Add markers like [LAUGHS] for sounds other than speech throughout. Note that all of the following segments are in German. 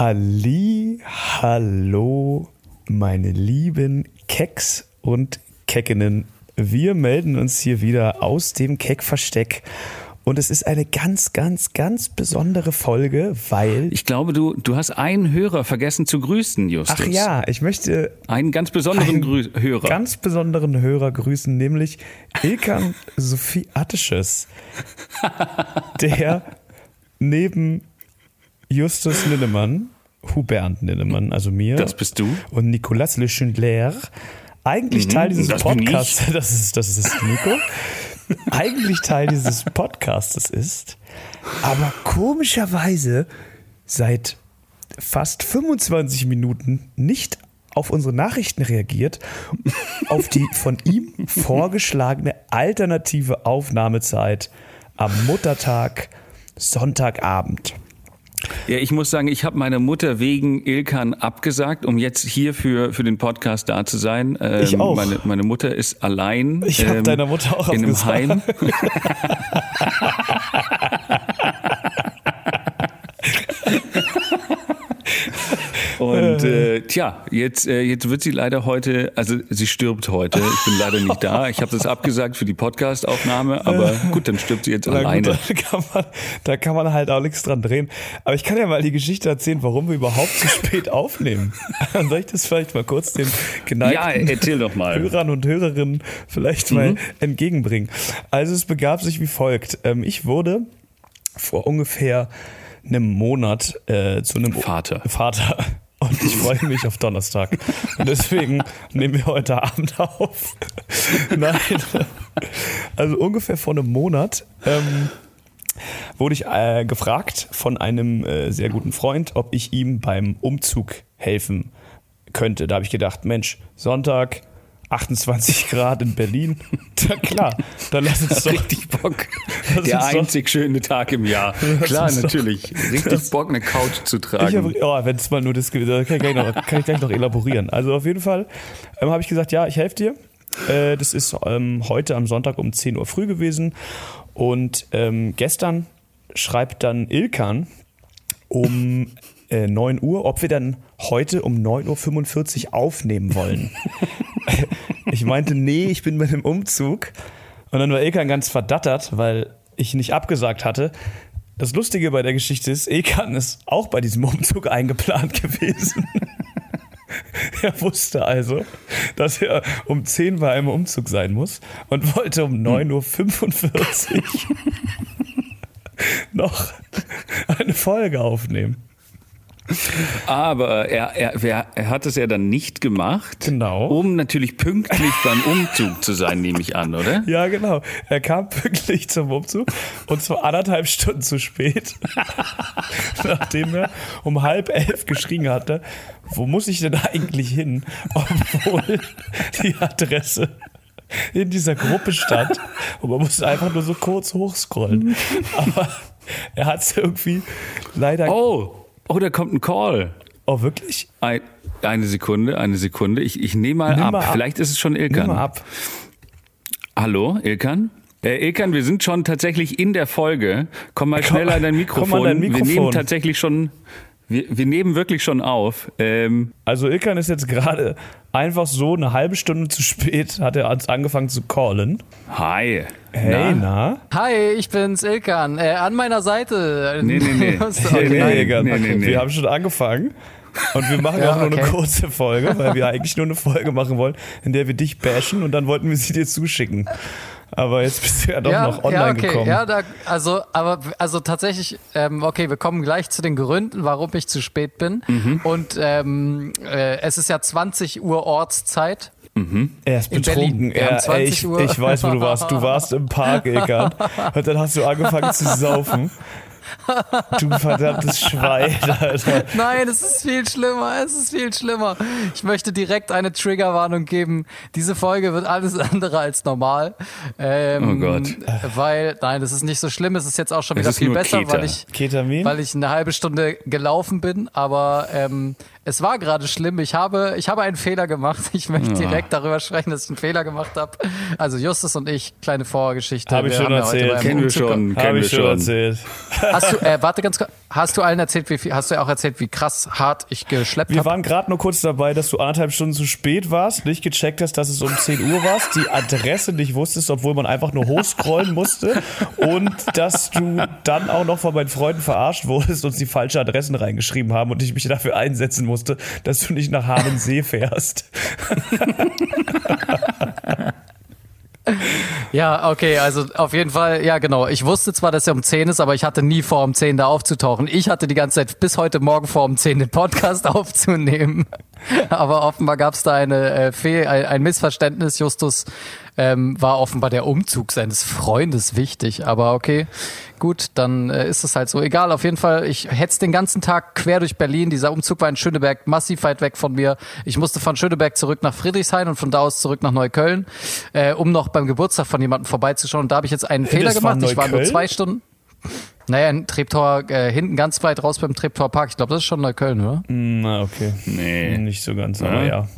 Halli, hallo, meine lieben Keks und Keckinnen. Wir melden uns hier wieder aus dem Keckversteck. Und es ist eine ganz, ganz, ganz besondere Folge, weil. Ich glaube, du, du hast einen Hörer vergessen zu grüßen, Justus. Ach ja, ich möchte. Einen ganz besonderen einen Hörer. Ganz besonderen Hörer grüßen, nämlich Ilkan [LAUGHS] Sophie Attisches, der [LAUGHS] neben Justus Linnemann, Hubert Linnemann, also mir. Das bist du. Und Nicolas Le Schindler. Eigentlich Mhm, Teil dieses das Podcasts, [LAUGHS] das ist, das ist Nico, eigentlich Teil dieses Podcastes ist, aber komischerweise seit fast 25 Minuten nicht auf unsere Nachrichten reagiert, auf die von ihm vorgeschlagene alternative Aufnahmezeit am Muttertag, Sonntagabend. Ja, ich muss sagen, ich habe meiner Mutter wegen Ilkan abgesagt, um jetzt hier für, für den Podcast da zu sein. Ähm, Ich auch. Meine, meine Mutter ist allein Ich hab ähm, deiner Mutter auch in einem abgesagt. Heim. [LAUGHS] [LAUGHS] Und äh, [LAUGHS] tja, jetzt, äh, jetzt wird sie leider heute, also sie stirbt heute. Ich bin leider nicht da. Ich habe das abgesagt für die Podcast-Aufnahme, aber gut, dann stirbt sie jetzt Na gut, alleine. da, kann man, da kann man halt auch nichts dran drehen. Aber ich kann ja mal die Geschichte erzählen, warum wir überhaupt zu spät aufnehmen. [LAUGHS] Soll ich das vielleicht mal kurz den Ja, geneigten erzähl doch mal. Hörern und Hörerinnen vielleicht mal entgegenbringen? Also es begab sich wie folgt. Ähm, ich wurde vor ungefähr einem Monat äh, zu einem Vater. Vater. Und ich freue mich auf Donnerstag. Und deswegen nehmen wir heute Abend auf. Nein. Also ungefähr vor einem Monat ähm, wurde ich äh, gefragt von einem äh, sehr guten Freund, ob ich ihm beim Umzug helfen könnte. Da habe ich gedacht, Mensch, Sonntag, 28 Grad in Berlin. [LAUGHS] Na klar, dann lass uns doch. Richtig Bock. [LAUGHS] Der uns doch- einzig schöne Tag im Jahr. [LAUGHS] Klar, doch- natürlich. Richtig Bock, eine Couch zu Ich tragen. hab, oh, wenn es mal nur das gewesen kann ich, gleich noch, kann ich gleich noch elaborieren. Also auf jeden Fall ähm, habe ich gesagt, ja, ich helfe dir. Äh, das ist ähm, heute am Sonntag um 10 Uhr früh gewesen. Und ähm, gestern schreibt dann Ilkan um äh, 9 Uhr, ob wir dann heute um 9.45 Uhr aufnehmen wollen. [LAUGHS] ich meinte, nee, ich bin bei dem Umzug. Und dann war Ilkan ganz verdattert, weil ich nicht abgesagt hatte. Das Lustige bei der Geschichte ist, Ilkan ist auch bei diesem Umzug eingeplant [LAUGHS] gewesen. [LAUGHS] er wusste also, dass er um 10 bei einem Umzug sein muss und wollte um 9.45 Uhr noch eine Folge aufnehmen. Aber er, er, er, hat es ja dann nicht gemacht. Genau. Um natürlich pünktlich beim Umzug zu sein, nehme ich an, oder? Ja, genau. Er kam pünktlich zum Umzug und zwar anderthalb Stunden zu spät, [LAUGHS] nachdem er um halb elf geschrien hatte, wo muss ich denn eigentlich hin, obwohl die Adresse in dieser Gruppe stand und man musste einfach nur so kurz hochscrollen. Aber er hat es irgendwie leider... Oh, oh, da kommt ein Call. Oh, wirklich? Ein, eine Sekunde, eine Sekunde. Ich, ich nehme mal, Nimm ab. mal ab. Vielleicht ist es schon Nimm Ilkan. mal ab. Hallo, Ilkan? Äh, Ilkan, wir sind schon tatsächlich in der Folge. Komm mal Komm- schneller an dein [LAUGHS] komm Mikrofon. an dein Wir Mikrofon. nehmen tatsächlich schon, wir, wir nehmen wirklich schon auf. Ähm, Also Ilkan ist jetzt gerade einfach so eine halbe Stunde zu spät, hat er uns angefangen zu callen. hi. Hey, na? Hi, ich bin's Ilkan. Äh, an meiner Seite. Nee, nee, nee. [LAUGHS] okay. Nee, nee, Nee, nee, Ilkan, nee, nee, nee. Wir haben schon angefangen. Und wir machen [LAUGHS] Ja, auch nur eine okay. kurze Folge, weil wir [LAUGHS] eigentlich nur eine Folge machen wollen, in der wir dich bashen und dann wollten wir sie dir zuschicken. Aber jetzt bist du ja doch ja, noch online ja, okay. gekommen. Ja, da, also, aber, also tatsächlich, ähm, okay, wir kommen gleich zu den Gründen, warum ich zu spät bin. Mhm. Und ähm, äh, es ist ja 20 Uhr Ortszeit. er ist in betrunken. Er, ey, 20 ich, Uhr. ich weiß, wo du warst. Du warst im Park, Ilkan. Und dann hast du angefangen zu saufen. Du verdammtes Schwein, Alter. Nein, es ist viel schlimmer, es ist viel schlimmer. Ich möchte direkt eine Triggerwarnung geben. Diese Folge wird alles andere als normal. Ähm, Oh Gott. Weil, nein, das ist nicht so schlimm. Es ist jetzt auch schon wieder viel besser, Keter. weil ich, Ketamin? weil ich eine halbe Stunde gelaufen bin. Aber ähm, es war gerade schlimm. Ich habe, ich habe einen Fehler gemacht. Ich möchte direkt darüber sprechen, dass ich einen Fehler gemacht habe. Also Justus und ich, kleine Vorgeschichte. Hab ich schon ja erzählt. Kennen wir schon, Habe ich schon erzählt. Hast du, [LAUGHS] äh, warte ganz kurz, hast du allen erzählt, wie viel, hast du auch erzählt, wie krass hart ich geschleppt Wir habe? waren gerade nur kurz dabei, dass du anderthalb Stunden zu spät warst, nicht gecheckt hast, dass es um 10 Uhr warst, die Adresse nicht wusstest, obwohl man einfach nur hochscrollen musste und dass du dann auch noch von meinen Freunden verarscht wurdest und sie falsche Adressen reingeschrieben haben und ich mich dafür einsetzen musste, dass du nicht nach Hahnensee fährst. [LAUGHS] Ja, okay, also auf jeden Fall, ja genau. Ich wusste zwar, dass er um 10 ist, aber ich hatte nie vor, um 10 da aufzutauchen. Ich hatte die ganze Zeit bis heute Morgen vor, um 10 den Podcast [LAUGHS] aufzunehmen. [LAUGHS] Aber offenbar gab es da eine äh, Fehl, ein, ein Missverständnis. Justus ähm, war offenbar der Umzug seines Freundes wichtig. Aber okay, gut, dann äh, ist es halt so. Egal, auf jeden Fall, ich hetz den ganzen Tag quer durch Berlin. Dieser Umzug war in Schöneberg massiv weit weg von mir. Ich musste von Schöneberg zurück nach Friedrichshain und von da aus zurück nach Neukölln, äh, um noch beim Geburtstag von jemandem vorbeizuschauen. Und da habe ich jetzt einen Fehler das war gemacht. Ich war nur zwei Stunden. Naja, in Treptower, äh, hinten ganz weit raus beim Treptower Park. Ich glaube, das ist schon Neukölln, oder? Na, okay. Nee. Nicht so ganz, aber ja.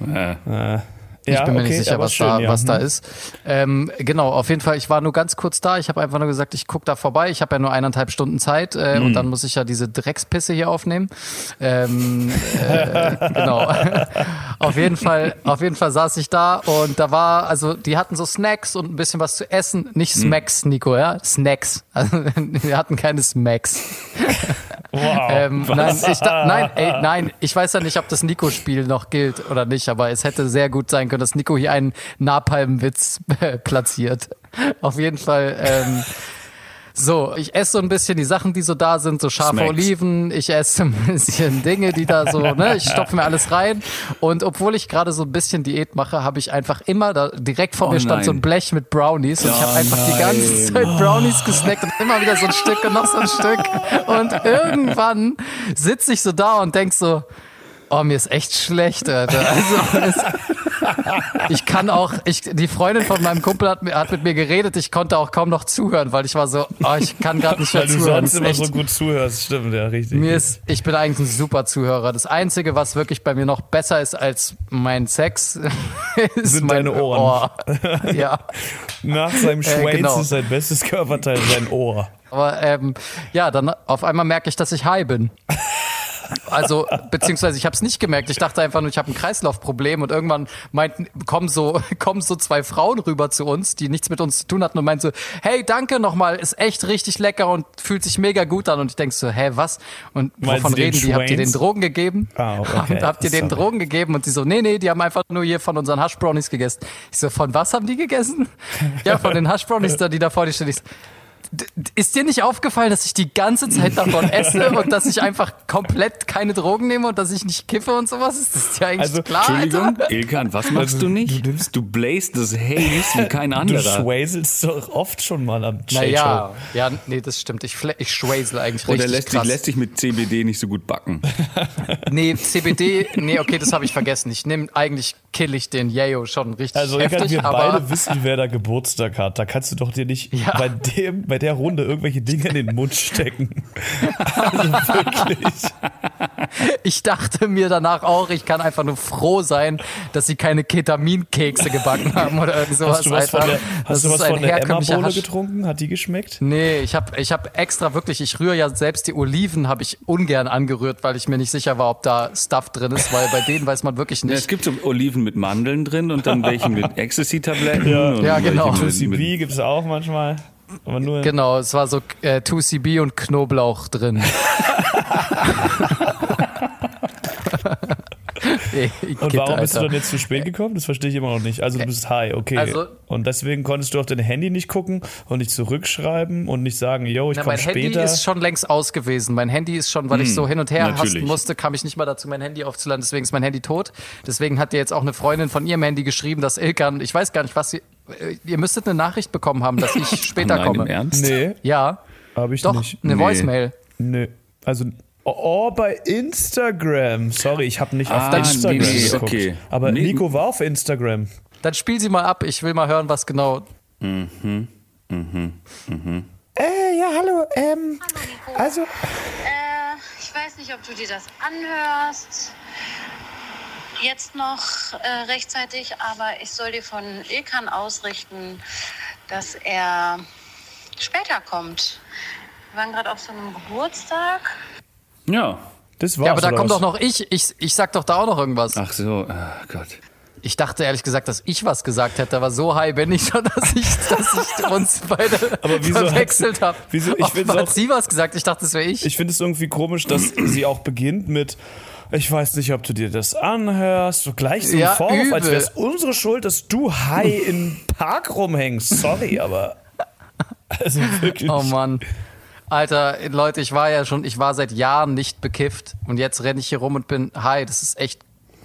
Äh, Äh, Ich ja, bin mir okay, nicht sicher, was, schön, da, ja. was da Hm. ist. Ähm, genau, auf jeden Fall, ich war nur ganz kurz da. Ich habe einfach nur gesagt, ich guck da vorbei. Ich habe ja nur eineinhalb Stunden Zeit äh, Hm. und dann muss ich ja diese Dreckspisse hier aufnehmen. Ähm, äh, [LAUGHS] genau. [LAUGHS] auf jeden Fall, auf jeden Fall saß ich da und da war, also die hatten so Snacks und ein bisschen was zu essen. Nicht Hm. Smacks, Nico, ja? Snacks. [LAUGHS] Also wir hatten keine Smacks. Wow. Ähm, nein, ich, nein, ey, nein, ich weiß ja nicht, ob das Nico-Spiel noch gilt oder nicht, aber es hätte sehr gut sein können, dass Nico hier einen Napalm-Witz äh, platziert. Auf jeden Fall. Ähm, so, ich esse so ein bisschen die Sachen, die so da sind, so scharfe Smacks. Oliven, ich esse ein bisschen Dinge, die da so, ne, ich stopfe mir alles rein. Und obwohl ich gerade so ein bisschen Diät mache, habe ich einfach immer da direkt vor Oh mir stand nein. so ein Blech mit Brownies und ich habe einfach die ganze Zeit Brownies gesnackt und immer wieder so ein Stück und noch so ein Stück. Und irgendwann sitze ich so da und denk so, oh, mir ist echt schlecht, Alter. Also, es, ich kann auch, ich, die Freundin von meinem Kumpel hat, mir- hat mit mir geredet, ich konnte auch kaum noch zuhören, weil ich war so, oh, ich kann gerade nicht mehr Weil du zuhören. sonst Das ist immer echt- so gut zuhörst, stimmt, ja, richtig. mir ist, ich bin eigentlich ein super Zuhörer. Das Einzige, was wirklich bei mir noch besser ist als mein Sex, [LAUGHS] ist Sind mein deine Ohren. Ohr. [LAUGHS] Ja, Nach seinem Schwanz genau. ist sein bestes Körperteil sein Ohr. aber ähm, ja, dann auf einmal merke ich, dass ich high bin. Also, beziehungsweise ich habe es nicht gemerkt. Ich dachte einfach nur, ich habe ein Kreislaufproblem und irgendwann meinten, kommen so, [LAUGHS] kommen so zwei Frauen rüber zu uns, die nichts mit uns zu tun hatten und meinten so, hey, danke nochmal, ist echt richtig lecker und fühlt sich mega gut an. Und ich denk so, hä, was? Und Meinen wovon Sie den reden die? Habt ihr den? Drogen gegeben? Ah, okay. [LAUGHS] Habt, ihr den. Drogen gegeben? Und die so, nee, nee, die haben einfach nur hier von unseren Hash Brownies gegessen. Ich so, von was haben die gegessen? [LAUGHS] Ja, von den Hash Brownies, da, die da vor dir stehen. Ich so, Ist dir nicht aufgefallen, dass ich die ganze Zeit davon [LAUGHS] esse und dass ich einfach komplett keine Drogen nehme und dass ich nicht kiffe und sowas? Ist das dir eigentlich Also, klar? Entschuldigung, Alter? Ilkan, was machst Also, du nicht? du nimmst- Du bläst das Haze wie kein Du anderer. schwäselst doch oft schon mal am Chat Naja, ja, nee, das stimmt. Ich, ich schwäsel eigentlich Oder richtig lässt sich, krass. lässt sich mit CBD nicht so gut backen. [LAUGHS] nee, CBD, nee, okay, das habe ich vergessen. Ich nehme eigentlich kill ich den Yayo schon richtig Also heftig, wir aber beide wissen, wer da Geburtstag hat. Da kannst du doch dir nicht [LAUGHS] Ja. bei, dem, bei der Runde irgendwelche Dinge in den Mund stecken. Also wirklich. ich dachte mir danach auch, ich kann einfach nur froh sein, dass sie keine Ketaminkekse gebacken haben oder irgend sowas. Hast du was von Alter. der, Das hast du was von der Emma-Bohle Hasch- getrunken? Hat die geschmeckt? Nee, ich habe ich hab extra wirklich, ich rühre ja selbst die Oliven, habe ich ungern angerührt, weil ich mir nicht sicher war, ob da Stuff drin ist, weil bei denen weiß man wirklich Ja, es nicht. gibt so Oliven mit Mandeln drin und dann welche mit [LAUGHS] Ecstasy-Tabletten. und Ja, welche genau. Mit, mit, gibt es auch manchmal. Aber nur Genau, es war so äh, 2CB und Knoblauch drin. [LAUGHS] [LAUGHS] Und warum bist du dann jetzt zu spät gekommen? Das verstehe ich immer noch nicht. Also du bist high, okay. Also- und deswegen konntest du auf dein Handy nicht gucken und nicht zurückschreiben und nicht sagen, yo, ich komme mein Handy später. ist schon längst aus gewesen. Mein Handy ist schon, weil ich so hin und her natürlich. hasten musste, kam ich nicht mal dazu, mein Handy aufzuladen. Deswegen ist mein Handy tot. Deswegen hat dir jetzt auch eine Freundin von ihrem Handy geschrieben, dass Ilkan, ich weiß gar nicht, was sie, äh, ihr müsstet eine Nachricht bekommen haben, dass ich [LAUGHS] später Nein, komme. im Ernst? nee, Ja, habe ich doch, nicht. eine Nee. Voicemail. Nee. Also, oh, bei Instagram. Sorry, ich habe nicht auf Ah, Instagram nee, nee, geguckt. okay. Aber Nee. Nico war auf Instagram. Dann spiel sie mal ab. Ich will mal hören, was genau. Äh, ja, hallo. Ähm, also, Äh, ich weiß nicht, ob du dir das anhörst. Jetzt noch äh, rechtzeitig, aber ich soll dir von Ilkan ausrichten, dass er später kommt. Wir waren gerade auf so einem Geburtstag. Ja. Das war's. Ja, aber da kommt was? doch noch ich. Ich, ich sag doch da auch noch irgendwas. Ach so, ah Gott. Ich dachte ehrlich gesagt, dass ich was gesagt hätte, aber so high bin ich schon, [LAUGHS] dass ich, dass ich uns beide Aber wieso hat- verwechselt habe. wieso- ich find's hat sie was gesagt? Ich dachte, das wäre ich. Ich finde es irgendwie komisch, dass sie auch beginnt mit, ich weiß nicht, ob du dir das anhörst, so gleich so ein Ja, Vorwurf, als übel. wäre es unsere Schuld, dass du high im Park rumhängst. Sorry, aber [LAUGHS] also wirklich. Oh Mann. Alter, Leute, ich war ja schon, ich war seit Jahren nicht bekifft und jetzt renne ich hier rum und bin high. Das ist echt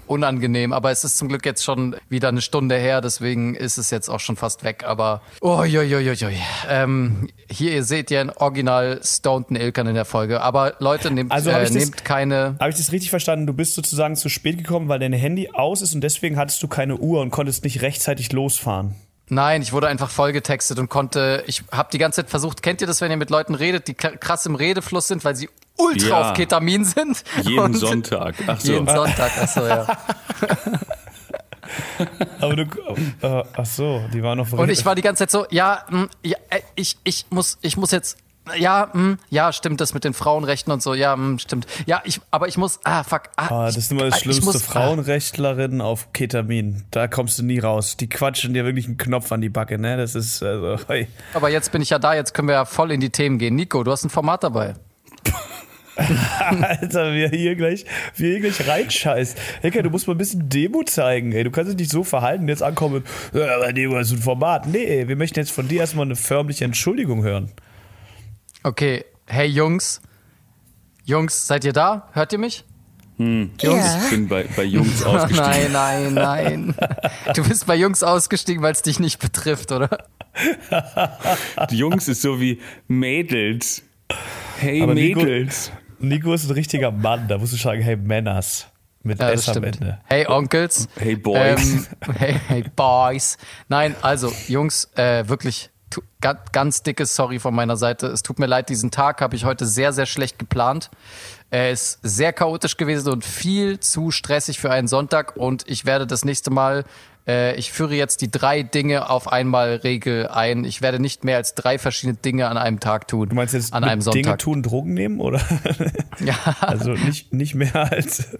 unangenehm, aber es ist zum Glück jetzt schon wieder eine Stunde her, deswegen ist es jetzt auch schon fast weg, aber oh, jo, jo, jo, jo. Ähm, hier ihr seht ja ein Original Stoned Ilkan in der Folge, aber Leute, nehmt, Also hab äh, das- nehmt keine Habe ich das richtig verstanden? Du bist sozusagen zu spät gekommen, weil dein Handy aus ist und deswegen hattest du keine Uhr und konntest nicht rechtzeitig losfahren. Nein, ich wurde einfach vollgetextet und konnte, ich habe die ganze Zeit versucht, kennt ihr das, wenn ihr mit Leuten redet, die krass im Redefluss sind, weil sie ultra Ja. auf Ketamin sind? Jeden Und- Sonntag. Ach so. Jeden Sonntag, achso, ja. [LAUGHS] Aber du, äh, ach so, die waren noch Und ich war die ganze Zeit so, ja, mh, ja äh, ich, ich, muss, ich muss jetzt, ja, mh, ja, stimmt das mit den Frauenrechten und so, ja, mh, stimmt. Ja, ich, aber ich muss, ah, fuck. Ah, Ah, das ist immer das ich Schlimmste. muss- Frauenrechtlerinnen auf Ketamin. Da kommst du nie raus. Die quatschen dir wirklich einen Knopf an die Backe, ne? Das ist, also, hey. Ah, aber jetzt bin ich ja da, jetzt können wir ja voll in die Themen gehen. Nico, du hast ein Format dabei. [LAUGHS] Alter, wir hier gleich, wir hier gleich reinscheiß. Hecker, du musst mal ein bisschen Demo zeigen, ey. Du kannst dich nicht so verhalten, jetzt ankommen, ja, aber Demo ist ein Format. Nee, ey, wir möchten jetzt von dir erstmal eine förmliche Entschuldigung hören. Okay, hey Jungs. Jungs, seid ihr da? Hört ihr mich? Jungs, ich bin bei, bei Jungs [LAUGHS] Oh, ausgestiegen. nein, nein, nein. [LAUGHS] Du bist bei Jungs ausgestiegen, weil es dich nicht betrifft, oder? Jungs ist so wie Mädels. Hey Aber Nico- Mädels. Nico ist ein richtiger Mann, da musst du sagen, hey Männers. Mit Ja, S am. Ende. Hey Onkels. Hey Boys. Ähm, hey, hey Boys. Nein, also Jungs, äh, wirklich ganz, dickes Sorry von meiner Seite. Es tut mir leid, diesen Tag habe ich heute sehr, sehr schlecht geplant. Er ist sehr chaotisch gewesen und viel zu stressig für einen Sonntag und ich werde das nächste Mal, äh, ich führe jetzt die drei Dinge auf einmal Regel ein. Ich werde nicht mehr als drei verschiedene Dinge an einem Tag tun. Du meinst jetzt an einem Sonntag? Dinge tun, Drogen nehmen, oder? [LAUGHS] Ja. Also nicht, nicht mehr als.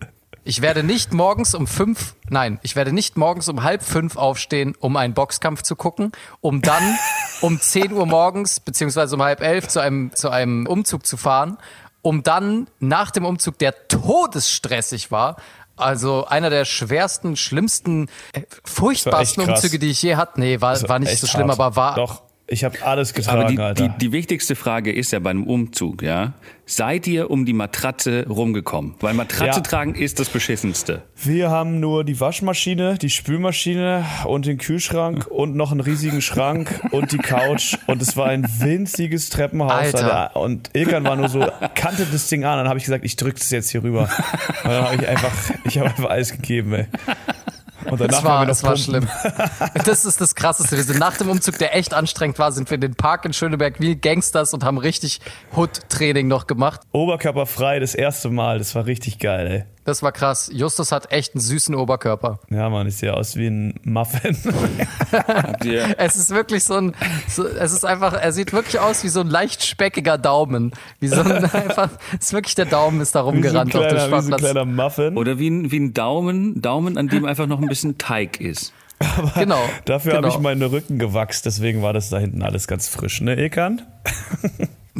Ich werde nicht morgens um fünf, nein, ich werde nicht morgens um halb fünf aufstehen, um einen Boxkampf zu gucken, um dann [LAUGHS] um 10 Uhr morgens, beziehungsweise um halb elf zu einem, zu einem Umzug zu fahren, um dann nach dem Umzug, der todesstressig war, also einer der schwersten, schlimmsten, äh, furchtbarsten. Umzüge, die ich je hatte. Nee, war, war nicht so schlimm, hart. aber war, Doch, ich habe alles getragen, Aber die, Alter. die, die wichtigste Frage ist ja beim Umzug, ja. Seid ihr um die Matratze rumgekommen? Weil Matratze Ja. tragen ist das Beschissenste. Wir haben nur die Waschmaschine, die Spülmaschine und den Kühlschrank [LAUGHS] und noch einen riesigen Schrank und die Couch. Und es war ein winziges Treppenhaus. Alter. Und Ilkan war nur so, kannte das Ding an. Dann habe ich gesagt, ich drücke das jetzt hier rüber. Und dann habe ich einfach, ich habe einfach alles gegeben, ey. Und danach Das waren war, wir noch das war schlimm. Das ist das Krasseste. Wir sind nach dem Umzug, der echt anstrengend war, sind wir in den Park in Schöneberg wie Gangsters und haben richtig Hood-Training noch gemacht. Oberkörperfrei, das erste Mal. Das war richtig geil, ey. Das war krass. Justus hat echt einen süßen Oberkörper. Ja, Mann, ich sehe aus wie ein Muffin. [LAUGHS] Es ist wirklich so ein, so, es ist einfach, er sieht wirklich aus wie so ein leicht speckiger Daumen. Wie so ein, [LAUGHS] einfach, es ist wirklich der Daumen ist da Wie so rumgerannt auf dem kleiner, wie so ein Sportplatz. kleiner Muffin. oder wie ein, wie ein Daumen, Daumen, an dem einfach noch ein bisschen Teig ist. Genau. Dafür genau. habe ich meinen Rücken gewachst, deswegen war das da hinten alles ganz frisch, ne, Ilkan?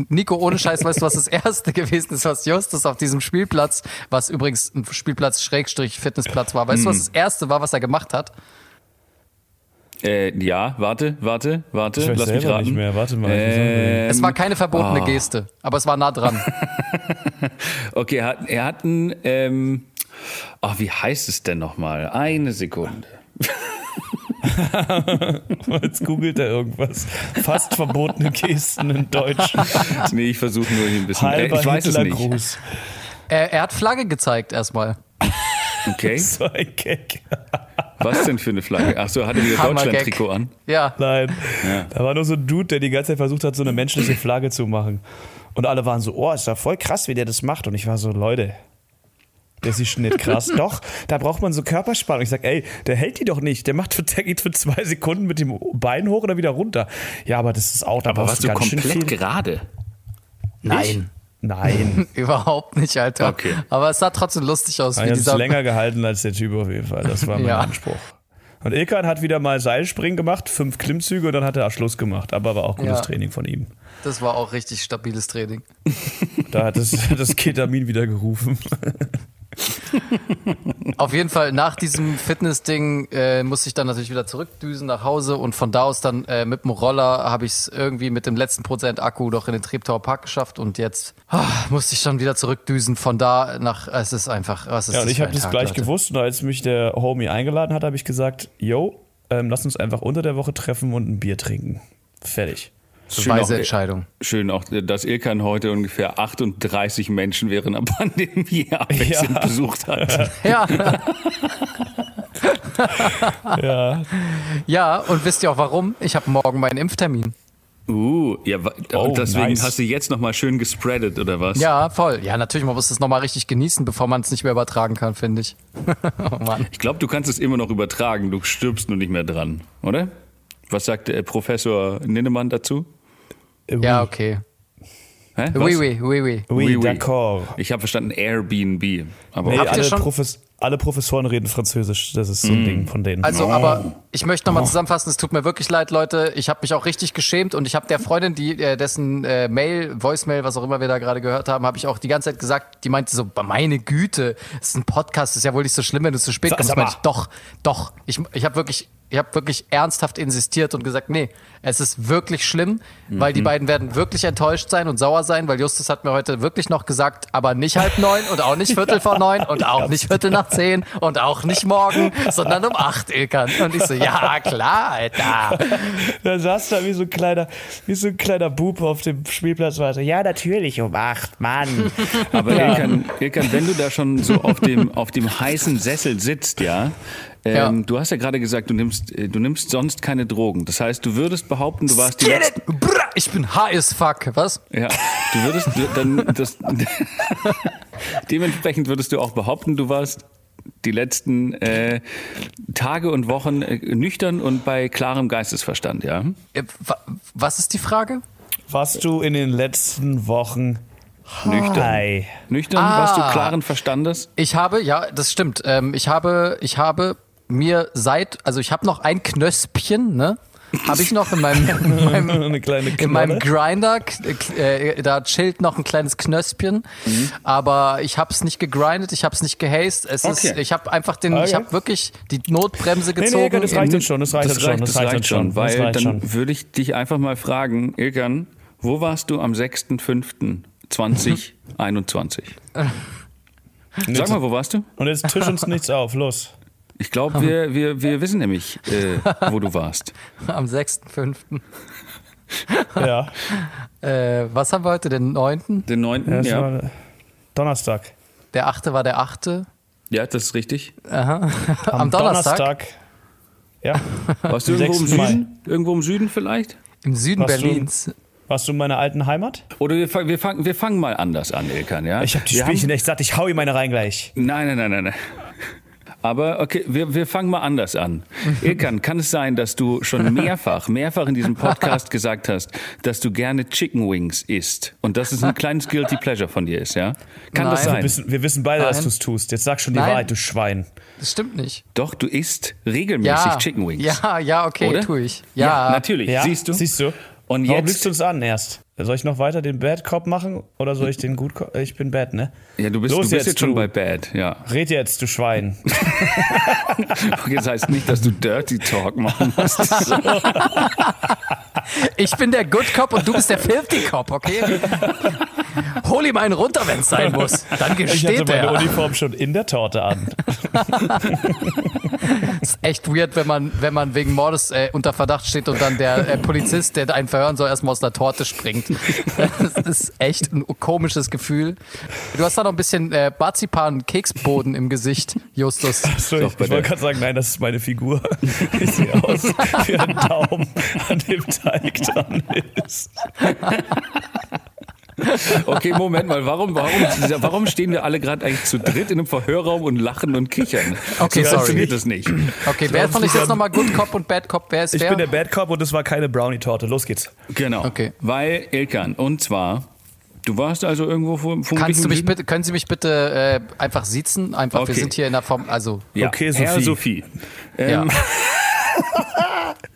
Nico, ohne Scheiß, weißt du, was das [LAUGHS] erste gewesen ist, was Justus auf diesem Spielplatz, was übrigens ein Spielplatz Schrägstrich Fitnessplatz war, weißt du, was das erste war, was er gemacht hat? Äh, ja, warte, warte, warte, Ich weiß lass mich raten. nicht mehr. Warte mal. Ähm, Es war keine verbotene ah. Geste, aber es war nah dran. [LAUGHS] Okay, er hat, er hat ein, ähm, ach, wie heißt es denn nochmal? Eine Sekunde. [LAUGHS] Jetzt googelt er irgendwas. Fast verbotene Gesten in Deutsch. [LAUGHS] Nee, ich versuche nur hier ein bisschen. Äh, Halber ich weiß es nicht. Hitlergruß. Er, er hat Flagge gezeigt erstmal. Okay, [LAUGHS] So ein Gag. was denn für eine Flagge? Ach so, hatte wieder. Deutschland-Trikot an. Ja. Nein. Ja. Da war nur so ein Dude, der die ganze Zeit versucht hat, so eine menschliche Flagge zu machen. Und alle waren so, oh, ist ja voll krass, wie der das macht. Und ich war so, Leute, das ist nicht krass. [LAUGHS] doch, da braucht man so Körperspannung. Ich sag, ey, der hält die doch nicht. Der macht für, der geht für zwei Sekunden mit dem Bein hoch oder wieder runter. Ja, aber das ist auch, da Aber warst du ganz komplett gerade? Nein. Nein. [LAUGHS] Überhaupt nicht, Alter. Okay. Aber es sah trotzdem lustig aus. Ich habe länger gehalten als der Typ auf jeden Fall. Das war mein Ja. Anspruch. Und Ilkan hat wieder mal Seilspringen gemacht, fünf Klimmzüge und dann hat er Schluss gemacht. Aber war auch gutes Ja. Training von ihm. das war auch richtig stabiles Training. Da hat das, [LAUGHS] das Ketamin wieder gerufen. [LAUGHS] Auf jeden Fall, nach diesem Fitness-Ding äh, musste ich dann natürlich wieder zurückdüsen nach Hause und von da aus dann äh, mit dem Roller habe ich es irgendwie mit dem letzten Prozent Akku doch in den Treptower Park geschafft und jetzt ah, musste ich schon wieder zurückdüsen. Von da nach, es ist einfach, was ist Ja, und ich habe das gleich Leute? gewusst und als mich der Homie eingeladen hat, habe ich gesagt, yo, ähm, lass uns einfach unter der Woche treffen und ein Bier trinken. Fertig. Schön auch, Weise Entscheidung. schön auch, dass Ilkan heute ungefähr 38 Menschen während der [LAUGHS] Pandemie abwechselnd Ja. besucht hat. [LAUGHS] Ja, Ja, ja, und wisst ihr auch warum? Ich habe morgen meinen Impftermin. Uh, ja, Oh, und deswegen nice. hast du jetzt nochmal schön gespreadet, oder was? Ja, voll. Ja, natürlich, man muss das nochmal richtig genießen, bevor man es nicht mehr übertragen kann, finde ich. [LAUGHS] oh Mann. Ich glaube, du kannst es immer noch übertragen, du stirbst nur nicht mehr dran, oder? Was sagt der Professor Ninnemann dazu? Ja, okay. Hä? Oui, Was? oui, oui, oui. oui, Oui, oui. d'accord. Ich habe verstanden Airbnb. Aber Nee, Habt ihr alle, schon- Profes alle Professoren reden Französisch. Das ist so ein Ding von denen. Also, aber ich möchte nochmal zusammenfassen, es tut mir wirklich leid, Leute. Ich habe mich auch richtig geschämt und ich habe der Freundin, die äh, dessen äh, Mail, Voicemail, was auch immer wir da gerade gehört haben, habe ich auch die ganze Zeit gesagt, die meinte so, meine Güte, es ist ein Podcast, ist ja wohl nicht so schlimm, wenn du zu spät kommst. Meinte ich, doch, doch. Ich, ich habe wirklich, ich habe wirklich ernsthaft insistiert und gesagt, nee, es ist wirklich schlimm, weil die beiden werden wirklich enttäuscht sein und sauer sein, weil Justus hat mir heute wirklich noch gesagt, aber nicht halb neun und auch nicht Viertel vor [LAUGHS] neun und auch nicht Viertel nach zehn und auch nicht morgen, sondern um acht, Ilkan. Und ich so, ja, klar, Alter. Da saß da wie so ein kleiner, wie so ein kleiner Bub auf dem Spielplatz weiter. Ja, natürlich um acht, Mann. Aber Ilkan, Ilkan, wenn du da schon so auf dem, auf dem heißen Sessel sitzt, ja, ähm, Ja. du hast ja gerade gesagt, du nimmst, äh, du nimmst sonst keine Drogen. Das heißt, du würdest behaupten, du warst die letzten, Ich bin high as fuck, was? ja, du würdest du, dann das, [LAUGHS] dementsprechend würdest du auch behaupten, du warst die letzten äh, Tage und Wochen äh, nüchtern und bei klarem Geistesverstand, ja? Äh, wa- Was ist die Frage? Warst du in den letzten Wochen Nüchtern. Hi. Nüchtern, Ah. warst du klaren Verstandes? Ich habe, ja, das stimmt. Ähm, ich habe, ich habe mir seit, also ich habe noch ein Knöspchen, ne? Habe ich noch in meinem, [LAUGHS] in meinem Eine kleine in meinem. Grinder, äh, da chillt noch ein kleines Knöspchen, aber ich habe es nicht gegrindet, ich habe es nicht gehased. Es Okay. ist, ich habe einfach den, Okay. ich habe wirklich die Notbremse Nee, gezogen. nee, das reicht in- uns schon, das reicht uns schon, das reicht uns schon. weil das reicht dann schon. würde ich dich einfach mal fragen, Ilkan, wo warst du am 6.5.2021? Sag mal, wo warst du? Und jetzt tisch uns nichts auf, los. Ich glaube, wir, wir, wir wissen nämlich, äh, wo du warst. [LAUGHS] am 6.5. [LAUGHS] Ja, Äh, was haben wir heute, den 9.? Den 9. ja, Ja, Donnerstag. Der 8. war der 8. ja, das ist richtig. Aha. Am, [LAUGHS] Donnerstag, Donnerstag. Ja. Warst du irgendwo im 6. Mai. Süden? Irgendwo im Süden vielleicht? im Süden Warst du- Berlins. Warst du in meiner alten Heimat? Oder wir, fang- wir, fangen, wir fangen mal anders an, Ilkan, ja? Ich habe die Wir Spielchen haben- echt satt, ich hau ihm meine rein gleich. Nein, nein, nein, nein, nein. Aber okay, wir, wir fangen mal anders an. Ilkan, kann es sein, dass du schon mehrfach, mehrfach in diesem Podcast gesagt hast, dass du gerne Chicken Wings isst und dass es ein kleines Guilty Pleasure von dir ist, ja? Kann das Nein. sein? Wir wissen, wir wissen beide, dass Nein. du es tust. Jetzt sag schon die Nein. Wahrheit, du Schwein. Das stimmt nicht. Doch, du isst regelmäßig Ja. Chicken Wings. Ja, ja, okay, Oder? tue ich. Ja, natürlich. Ja, Siehst du? Siehst du? Und Warum jetzt- lügst du uns an erst? Soll ich noch weiter den Bad Cop machen oder soll ich den Gut Cop? Ich bin Bad, ne? Ja, du bist, Los du bist jetzt, schon du. bei Bad, ja. Red jetzt, du Schwein. [LAUGHS] Okay, das heißt nicht, dass du Dirty Talk machen musst. [LAUGHS] Ich bin der Good Cop und du bist der Filthy Cop, okay? Hol ihm einen runter, wenn es sein muss. Dann Ich hatte gesteht meine er. Uniform schon in der Torte an. [LAUGHS] ist echt weird, wenn man, wenn man wegen Mordes äh, unter Verdacht steht und dann der äh, Polizist, der einen verhören soll, erstmal aus der Torte springt. Das ist echt ein komisches Gefühl. Du hast da noch ein bisschen äh, Marzipan-Keksboden im Gesicht, Justus. So, Doch, ich ich wollte gerade sagen, nein, das ist meine Figur. Ich sehe [LAUGHS] aus wie ein Daumen, an dem Teig dran ist. [LAUGHS] Okay, Moment mal, warum, warum, warum stehen wir alle gerade eigentlich zu dritt in einem Verhörraum und lachen und kichern? Okay, so sorry. funktioniert das nicht. Okay, wer von euch jetzt nochmal Good Cop und Bad Cop? Wer ist Ich wer? bin der Bad Cop und es war keine Brownie-Torte. Los geht's. Genau. Okay. Weil, Ilkan, und zwar, Du warst also irgendwo vor, vor Kannst du mich bitte, können Sie mich bitte äh, einfach siezen? Einfach, wir Okay. sind hier in der Form, also Ja, Okay, Herr Sophie. Sophie. ja. [LAUGHS]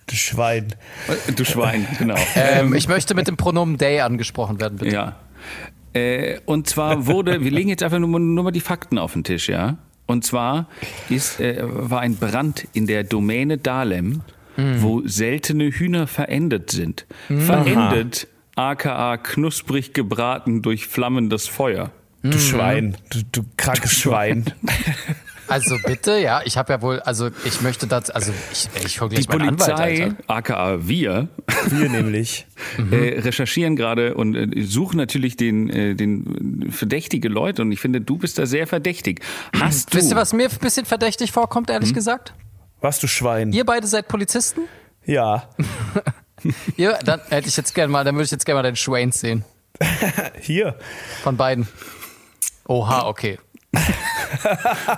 Du Schwein. Du Schwein, genau. [LAUGHS] Ähm, ich möchte mit dem Pronomen they angesprochen werden, bitte. Ja. Äh, und zwar wurde, wir legen jetzt einfach nur, nur mal die Fakten auf den Tisch, ja. Und zwar ist, äh, war ein Brand in der Domäne Dahlem, wo seltene Hühner verendet sind. Verendet, aka knusprig gebraten durch flammendes Feuer. Du Schwein. Du, du krankes Schwein. [LAUGHS] Also bitte, ja, ich habe ja wohl, also ich möchte das, also ich, ich hol Die gleich Anwalt, Polizei, Alter. aka wir, [LAUGHS] Wir nämlich. äh, recherchieren gerade und äh, suchen natürlich den, äh, den verdächtige Leute und ich finde, du bist da sehr verdächtig. Hast du? Wisst ihr, was mir ein bisschen verdächtig vorkommt, ehrlich gesagt? Was du Schwein. Ihr beide seid Polizisten? Ja. [LAUGHS] Ihr, dann hätte ich jetzt gerne mal, dann würde ich jetzt gerne mal den Schwain sehen. [LAUGHS] Hier. Von beiden. Oha, okay. [LAUGHS]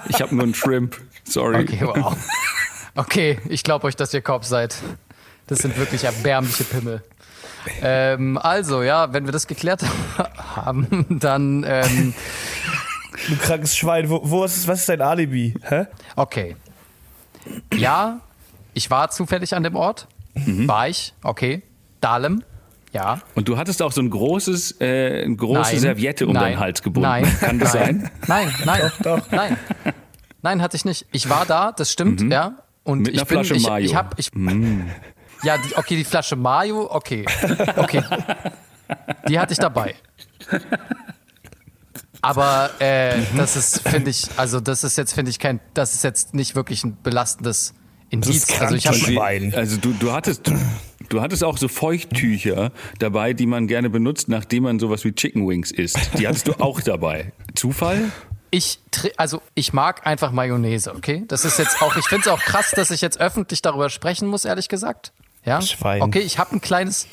Ich habe nur einen Shrimp. Sorry. Okay, wow. Okay, ich glaube euch, dass ihr Korb seid. Das sind wirklich erbärmliche Pimmel. Ähm, also, ja, wenn wir das geklärt [LAUGHS] haben, dann, ähm, Du krankes Schwein. Wo, wo ist, was ist dein Alibi? Hä? okay. Ja, ich war zufällig an dem Ort. War ich, okay. Dahlem, ja. Und du hattest auch so ein großes, äh, eine große Nein. Serviette um Nein. deinen Hals gebunden. Nein. [LAUGHS] Kann das nein. sein? Nein, nein, doch. nein. Nein, hatte ich nicht. Ich war da, das stimmt, ja. Und Mit ich einer bin, Flasche ich, Mayo. ich hab, ich, [LAUGHS] ja, die, okay, die Flasche Mayo, okay, okay, [LAUGHS] die hatte ich dabei. Aber äh, das ist, finde ich, also das ist jetzt, finde ich kein, das ist jetzt nicht wirklich ein belastendes Indiz. ist Also ich habe. Also du, du hattest, du hattest auch so Feuchttücher dabei, die man gerne benutzt, nachdem man sowas wie Chicken Wings isst. Die hattest du auch dabei. Zufall? Ich, tr- also ich mag einfach Mayonnaise, okay? Das ist jetzt auch, ich finde es auch krass, dass ich jetzt öffentlich darüber sprechen muss, ehrlich gesagt. Ja? Schwein. Okay, ich habe ein kleines,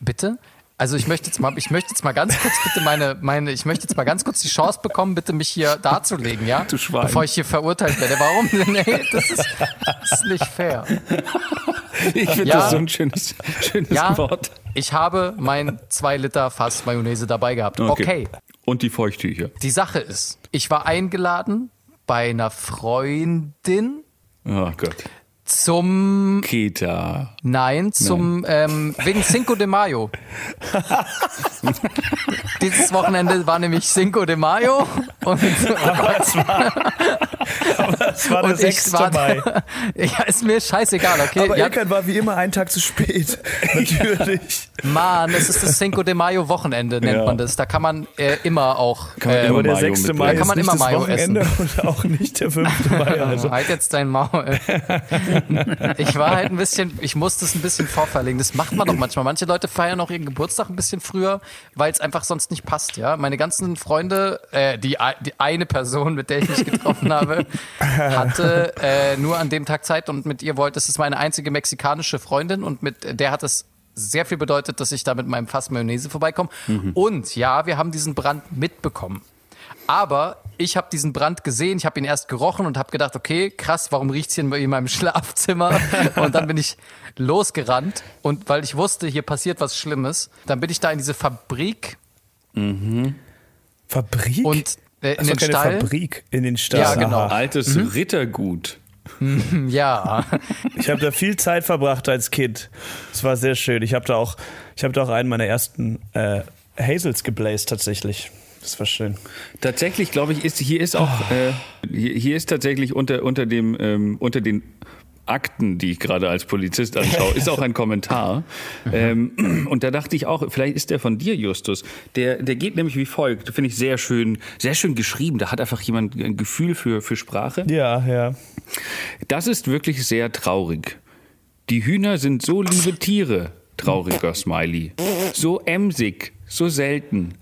bitte? Also ich möchte jetzt mal, ich möchte jetzt mal ganz kurz bitte meine, meine, ich möchte jetzt mal ganz kurz die Chance bekommen, bitte mich hier darzulegen, ja? Du Schwein. Bevor ich hier verurteilt werde. Warum? [LAUGHS] Nee, das ist, das ist nicht fair. Ich finde Ja. das so ein schönes, schönes Ja, Wort. ich habe mein zwei Liter Fass Mayonnaise dabei gehabt. okay. Und die Feuchttücher. Die Sache ist, ich war eingeladen bei einer Freundin Oh Gott. Zum Keta. Nein, zum ähm, wegen Cinco de Mayo. [LAUGHS] Dieses Wochenende war nämlich Cinco de Mayo und, [LAUGHS] Aber es war, aber es war der und ich 6. war Mai. [LAUGHS] ja, ist mir scheißegal, okay? Aber ja, Ilkan war wie immer einen Tag zu spät. [LAUGHS] [LAUGHS] Natürlich. Mann, es ist das Cinco de Mayo Wochenende nennt Ja. man das. Da kann man äh, immer auch Kann man äh, immer der Mayo 6. mitbringen. Mai Da kann man immer das Mayo Wochenende und auch nicht der 5. Mai. Also. Halt jetzt dein Maul. Ich war halt ein bisschen, ich musste es ein bisschen vorverlegen. Das macht man doch manchmal. Manche Leute feiern auch ihren Geburtstag ein bisschen früher, weil es einfach sonst nicht passt, ja. Meine ganzen Freunde, äh, die, die eine Person, mit der ich mich getroffen habe, hatte [LAUGHS] äh, nur an dem Tag Zeit und mit ihr wollte, es ist meine einzige mexikanische Freundin und mit der hat es sehr viel bedeutet, dass ich da mit meinem Fass Mayonnaise vorbeikomme. Und ja, wir haben diesen Brand mitbekommen. Aber ich habe diesen Brand gesehen, ich habe ihn erst gerochen und habe gedacht, okay, krass, warum riecht's hier in meinem [LAUGHS] Schlafzimmer? Und dann bin ich losgerannt und weil ich wusste, hier passiert was Schlimmes, dann bin ich da in diese Fabrik Fabrik? und in Ach den keine Stall. Fabrik in den Stall. Ja, genau. Aha. Altes Mhm. Rittergut. Ja, [LAUGHS] Ich habe da viel Zeit verbracht als Kind. Es war sehr schön. Ich habe da auch, ich habe da auch einen meiner ersten äh, Hazels gebläst tatsächlich. Das war schön. Tatsächlich, glaube ich, ist hier ist auch äh, hier, hier ist tatsächlich unter unter dem ähm, unter den Akten, die ich gerade als Polizist anschaue, ist auch ein Kommentar. ähm, und da dachte ich auch, vielleicht ist der von dir, Justus. Der, der geht nämlich wie folgt. Finde ich sehr schön, sehr schön geschrieben. Da hat einfach jemand ein Gefühl für, für Sprache. Ja, ja. Das ist wirklich sehr traurig. Die Hühner sind so liebe Tiere, trauriger Smiley. So emsig, so selten.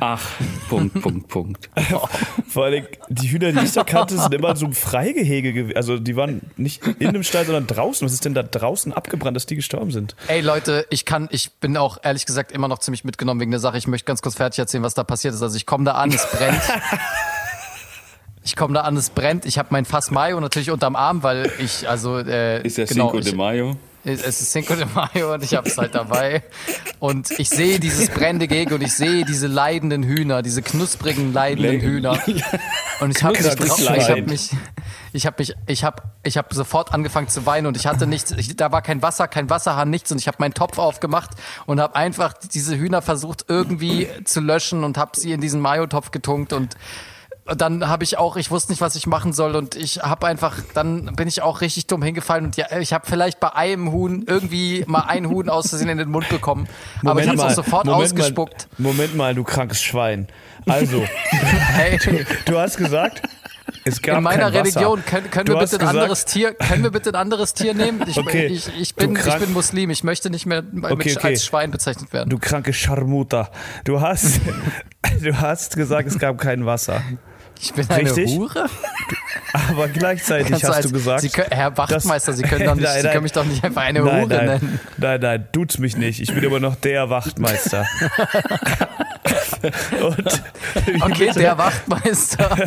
Ach, Punkt, Punkt, Punkt. [LAUGHS] Vor allem, die Hühner, die ich da kannte, sind immer so einem Freigehege gewesen. Also die waren nicht in dem Stall, sondern draußen. Was ist denn da draußen abgebrannt, dass die gestorben sind? ey Leute, ich kann, ich bin auch ehrlich gesagt immer noch ziemlich mitgenommen wegen der Sache. Ich möchte ganz kurz fertig erzählen, was da passiert ist. Also ich komme da an, es brennt. [LAUGHS] Ich komme da an, es brennt. Ich habe mein Fass Mayo natürlich unterm Arm, weil ich, also, äh, Ist der genau, Cinco de ich, Mayo? Es ist Cinco de Mayo und ich habe es halt dabei. Und ich sehe dieses brennende Geg und ich sehe diese leidenden Hühner, diese knusprigen, leidenden Hühner. Und ich habe mich, ich hab Leid. mich, ich habe mich, ich habe, ich habe sofort angefangen zu weinen und ich hatte nichts, ich, da war kein Wasser, kein Wasserhahn, nichts und ich habe meinen Topf aufgemacht und habe einfach diese Hühner versucht irgendwie zu löschen und habe sie in diesen Mayo-Topf getunkt und dann habe ich auch, ich wusste nicht, was ich machen soll und ich habe einfach, dann bin ich auch richtig dumm hingefallen und ja, ich habe vielleicht bei einem Huhn irgendwie mal ein Huhn aus Versehen in den Mund bekommen, aber ich habe es auch sofort Moment ausgespuckt. Mal, Moment mal, du krankes Schwein. Also, [LAUGHS] Hey, du hast gesagt, es gab in meiner kein Wasser. Religion können, können Du wir bitte ein gesagt- anderes Tier, können wir bitte ein anderes Tier nehmen? Ich, Okay, ich, ich, du bin, ich bin Muslim, ich möchte nicht mehr Okay, okay. als Schwein bezeichnet werden. Du kranke Scharmuter. Du hast, [LAUGHS] du hast gesagt, es gab kein Wasser. Ich bin eine Richtig? Hure? [LAUGHS] Aber gleichzeitig Kannst hast als- du gesagt. Sie können, Herr Wachtmeister, Sie können, [LAUGHS] doch nicht, Nein, Sie nein. können mich doch nicht einfach eine nein, Hure nein, nennen. nein, nein, tut's mich nicht. Ich bin immer noch der Wachtmeister. [LAUGHS] [LAUGHS] Und Okay, der Wachtmeister. [LAUGHS]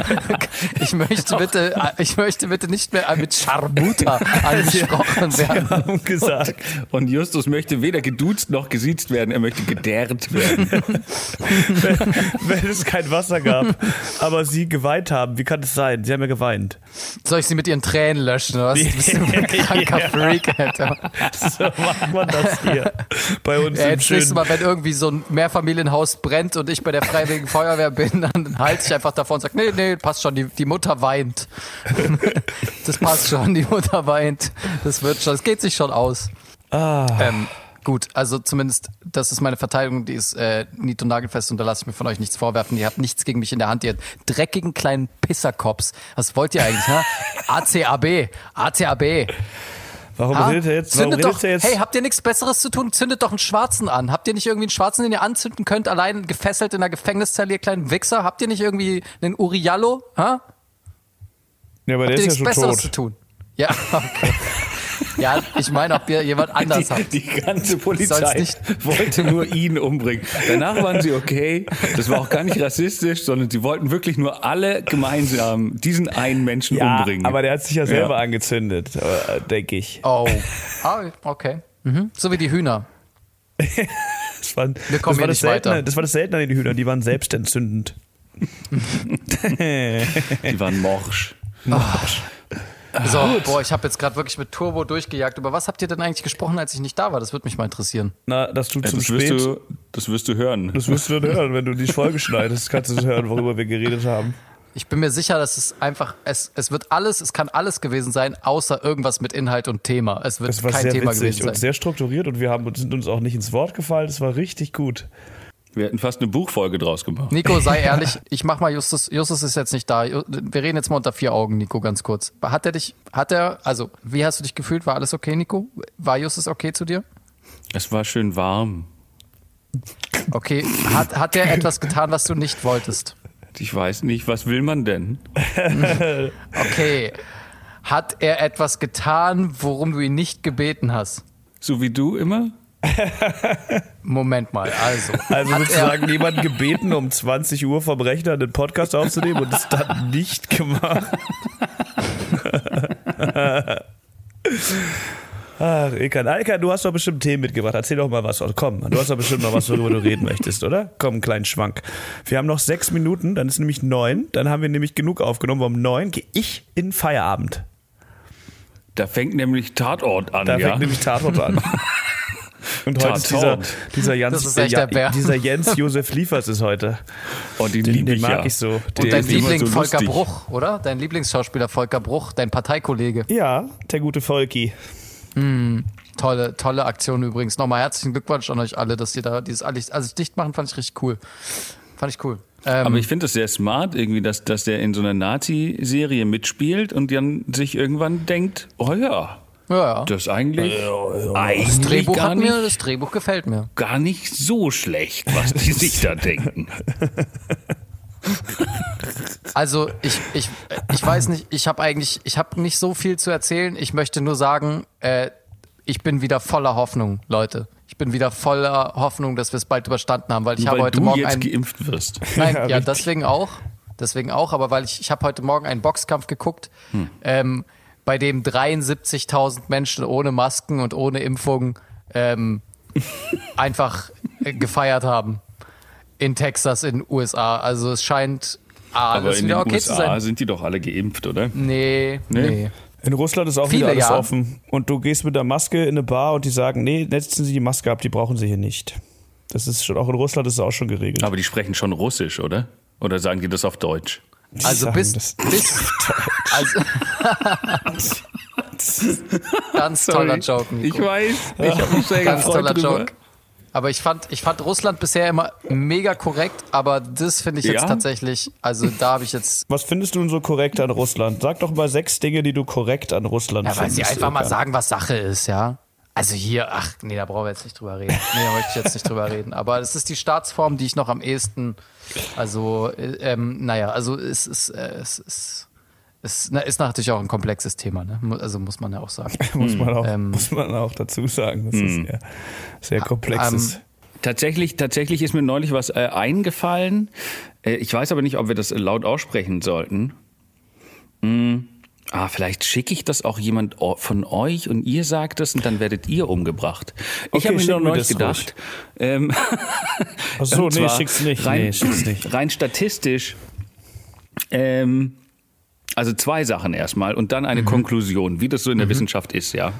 Ich möchte bitte, ich möchte bitte nicht mehr mit Scharmuta [LAUGHS] angesprochen werden. haben gesagt, Und Justus möchte weder geduzt noch gesiezt werden, er möchte gedärrt werden. wenn es kein Wasser gab, aber sie geweint haben, wie kann es sein? Sie haben ja geweint. Soll ich sie mit ihren Tränen löschen? Oder was? Du bist ein kranker Ja. Freak, Alter. So macht man das hier bei uns Ja, im jetzt schönen Mal, wenn irgendwie so ein Mehrfamilienhaus brennt und ich bei der Freiwilligen Feuerwehr bin, dann halte ich einfach davor und sage, nee, nee, passt schon, die, die Mutter weint. [LAUGHS] Das passt schon, die Mutter weint. Das wird schon, das geht sich schon aus. Ah. Ähm, gut, also zumindest, das ist meine Verteidigung, die ist äh, nied- und nagelfest und da lasse ich mir von euch nichts vorwerfen. Ihr habt nichts gegen mich in der Hand, ihr dreckigen kleinen Pisserkops. Was wollt ihr eigentlich, ne? [LAUGHS] ACAB, ACAB. Warum Ha? redet er jetzt? Warum Zündet redet doch, er jetzt? hey, habt ihr nichts Besseres zu tun? Zündet doch einen Schwarzen an. Habt ihr nicht irgendwie einen Schwarzen, den ihr anzünden könnt, allein gefesselt in einer Gefängniszelle, ihr kleinen Wichser? Habt ihr nicht irgendwie einen Uriallo? Ha? ja, aber der Habt ihr ist ja nichts schon Besseres tot. zu tun? Ja, [LAUGHS] okay. Ja, ich meine, ob ihr jemand anders Die, habt. die ganze Polizei nicht- wollte nur ihn umbringen. Danach waren sie okay. Das war auch gar nicht rassistisch, sondern sie wollten wirklich nur alle gemeinsam diesen einen Menschen Ja, umbringen. aber der hat sich ja selber Ja. angezündet, äh, denke ich. Oh. Ah, okay. Mhm. So wie die Hühner. [LAUGHS] Das war, Wir kommen das war das Seltene, weiter. Das war das Seltene an den Hühnern, die waren selbstentzündend. die waren morsch. So, boah, ich habe jetzt gerade wirklich mit Turbo durchgejagt. Über was habt ihr denn eigentlich gesprochen, als ich nicht da war? Das würde mich mal interessieren. Na, dass du Ja, zum das, wirst Spät. du, das wirst du hören. Das wirst du dann hören, wenn du die Folge schneidest, kannst du hören, worüber wir geredet haben. Ich bin mir sicher, dass es einfach, es, es wird alles, es kann alles gewesen sein, außer irgendwas mit Inhalt und Thema. Es wird Das war kein sehr Thema witzig gewesen und sein. sehr strukturiert und wir haben, sind uns auch nicht ins Wort gefallen. Das war richtig gut. Wir hätten fast eine Buchfolge draus gemacht. Nico, sei [LAUGHS] ehrlich, ich mach mal Justus, Justus ist jetzt nicht da. Wir reden jetzt mal unter vier Augen, Nico, ganz kurz. Hat er dich, hat er, also, wie hast du dich gefühlt? War alles okay, Nico? War Justus okay zu dir? Es war schön warm. Okay. Hat, hat er etwas getan, was du nicht wolltest? Ich weiß nicht, was will man denn? [LAUGHS] Okay. Hat er etwas getan, worum du ihn nicht gebeten hast? So wie du immer? [LAUGHS] Moment mal, also. Also sozusagen jemanden gebeten, um 20 Uhr vom Rechner einen Podcast aufzunehmen und es dann nicht gemacht. [LAUGHS] Ach, Ilkan. Alkan, du hast doch bestimmt Themen mitgebracht. Erzähl doch mal was. Also komm, du hast doch bestimmt noch was, worüber du reden möchtest, oder? Komm, einen kleinen Schwank. Wir haben noch sechs Minuten, dann ist nämlich neun. Dann haben wir nämlich genug aufgenommen. Um neun gehe ich in Feierabend. Da fängt nämlich Tatort an, Da ja? fängt nämlich Tatort an. [LAUGHS] Und heute ist dieser, dieser, Jans, Bär. dieser Jens [LAUGHS] Josef Liefers ist heute. Oh, den, Den, lieb den ich mag ja. ich so. Der Und dein Liebling so Volker lustig. Bruch, oder? Dein Lieblingsschauspieler Volker Bruch, dein Parteikollege. Ja, der gute Volki. Tolle, tolle Aktion übrigens. Nochmal herzlichen Glückwunsch an euch alle, dass ihr da dieses alles, also dicht machen, fand ich richtig cool. Fand ich cool. Ähm, Aber ich finde das sehr smart, irgendwie, dass, dass der in so einer Nazi-Serie mitspielt und dann sich irgendwann denkt, oh ja, ja, ja. das eigentlich, Das eigentlich Drehbuch gar, hat nicht, mir, das Drehbuch gefällt mir. gar nicht so schlecht, was die [LAUGHS] sich da denken. Also ich, ich, ich weiß nicht, ich habe eigentlich, ich habe nicht so viel zu erzählen. Ich möchte nur sagen, äh, ich bin wieder voller Hoffnung, Leute. Ich bin wieder voller Hoffnung, dass wir es bald überstanden haben, weil ich Nur habe weil heute du Morgen jetzt einen. geimpft wirst. [LAUGHS] Nein, [LAUGHS] Ja, ja, deswegen auch. Deswegen auch, aber weil ich, ich habe heute Morgen einen Boxkampf geguckt. Hm. Ähm, bei dem 73.000 Menschen ohne Masken und ohne Impfung ähm, [LAUGHS] einfach äh, gefeiert haben in Texas in den USA. Also es scheint alles Aber in den wieder okay USA zu sein. sind die doch alle geimpft, oder? Nee, Nee? nee. In Russland ist auch Viele, wieder alles ja. offen. Und du gehst mit der Maske in eine Bar und die sagen, nee, setzen Sie die Maske ab, die brauchen Sie hier nicht. Das ist schon, auch in Russland ist es auch schon geregelt. Aber die sprechen schon Russisch, oder? Oder sagen die das auf Deutsch? Also bis, bis [LAUGHS] also [LAUGHS] ganz toller Joke, Nico. Ich weiß. Ich habe mich sehr Ganz toller drüber. Joke. Aber ich fand, ich fand Russland bisher immer mega korrekt, aber das finde ich jetzt Ja? tatsächlich, also da habe ich jetzt, Was findest du denn so korrekt an Russland? Sag doch mal sechs Dinge, die du korrekt an Russland ja, weil findest. sie einfach mal sagen, was Sache ist, ja. Also hier, ach nee, da brauchen wir jetzt nicht drüber reden. Nee, da möchte ich jetzt nicht drüber reden. Aber es ist die Staatsform, die ich noch am ehesten, also, äh, ähm, naja, also es ist, äh, es ist, es na, ist natürlich auch ein komplexes Thema, ne? Also muss man ja auch sagen. [LAUGHS] muss, man auch, Ähm, muss man auch dazu sagen, dass es sehr, sehr komplex ähm, ist. Tatsächlich, tatsächlich ist mir neulich was äh, eingefallen. Äh, ich weiß aber nicht, ob wir das laut aussprechen sollten. Hm. Ah, vielleicht schicke ich das auch jemand von euch und ihr sagt es und dann werdet ihr umgebracht. Ich Okay, habe mir nur neulich das gedacht. Ähm, [LAUGHS] Ach so, [LAUGHS] nee, schick's nicht. Rein, nee, schick's nicht. rein statistisch. Ähm, also zwei Sachen erstmal und dann Mhm. eine Konklusion, wie das so in der Wissenschaft ist, ja.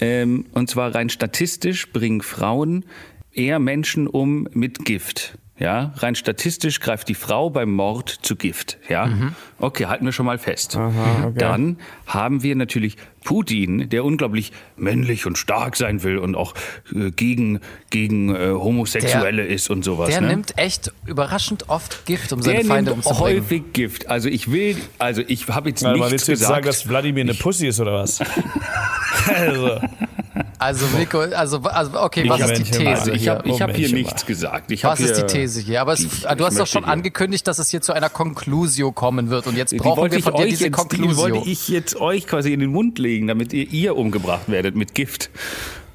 Ähm, und zwar rein statistisch bringen Frauen eher Menschen um mit Gift. Ja, rein statistisch greift die Frau beim Mord zu Gift. Ja, okay, halten wir schon mal fest. okay. Dann haben wir natürlich Putin, der unglaublich männlich und stark sein will und auch äh, gegen gegen äh, Homosexuelle ist und sowas. Der ne? nimmt echt überraschend oft Gift, um seine Der Feinde nimmt umzubringen. häufig Gift. Also ich will, also ich habe jetzt Warte mal, nichts willst du jetzt gesagt. sagen, dass Wladimir eine Pussy ist oder was? [LAUGHS] also, Also Nico, also, also okay, was ist die These ich hier? habe ich hab hier nichts gesagt. Ich Was ist die These hier? Aber es, Ich- du hast ich doch schon hier- angekündigt, dass es hier zu einer Conclusio kommen wird. Und jetzt Die brauchen wollte wir ich von dir euch diese jetzt, die Conclusio. wollte ich jetzt euch quasi in den Mund legen, damit ihr, ihr umgebracht werdet mit Gift.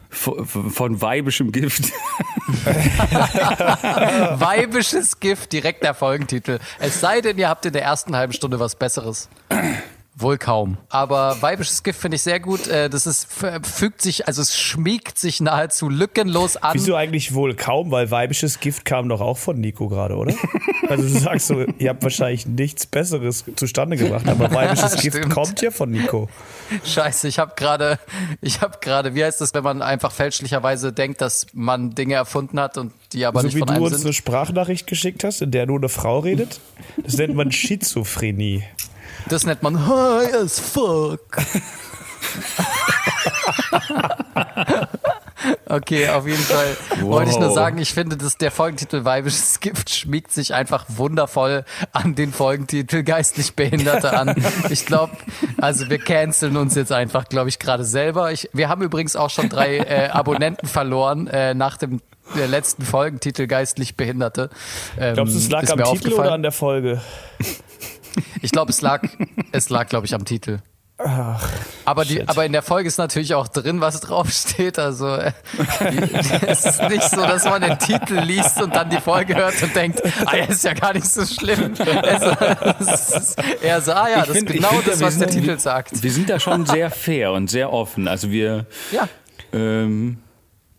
Von, von weibischem Gift. [LAUGHS] Weibisches Gift, direkt der Folgentitel. Es sei denn, ihr habt in der ersten halben Stunde was Besseres. Wohl kaum. Aber weibisches Gift finde ich sehr gut. Äh, Das ist, fügt sich, also es schmiegt sich nahezu lückenlos an. wieso eigentlich wohl kaum? Weil weibisches Gift kam doch auch von Nico gerade, oder? Also du sagst so, ihr habt wahrscheinlich nichts Besseres zustande gebracht, aber [LAUGHS] weibisches Gift kommt ja von Nico. Scheiße, ich habe gerade, ich habe gerade, wie heißt das, wenn man einfach fälschlicherweise denkt, dass man Dinge erfunden hat und die aber so nicht wie von du einem uns eine sind? Sprachnachricht geschickt hast, in der nur eine Frau redet, das nennt man Schizophrenie. Das nennt man high as fuck. Okay, auf jeden Fall wollte ich nur sagen, ich finde, dass der Folgentitel Weibisches [LAUGHS] Gift schmiegt sich einfach wundervoll an den Folgentitel Geistlich Behinderte an. Ich glaube, also wir canceln uns jetzt einfach, glaube ich, gerade selber. Ich, wir haben übrigens auch schon drei äh, Abonnenten verloren äh, nach dem der letzten Folgentitel Geistlich Behinderte. Ähm, Glaubst du, es lag ist am Titel oder an der Folge? Ich glaube, es lag, es lag, glaube ich, am Titel. Ach, Aber, die, aber in der Folge ist natürlich auch drin, was draufsteht. Also äh, [LAUGHS] es ist nicht so, dass man den Titel liest und dann die Folge hört und denkt, ah, ja, ist ja gar nicht so schlimm. Es, es ist eher so, ah ja, das ist find- genau find, das, was der sind- Titel sagt. Wir sind da schon sehr fair und sehr offen. Also wir, Ja, ähm,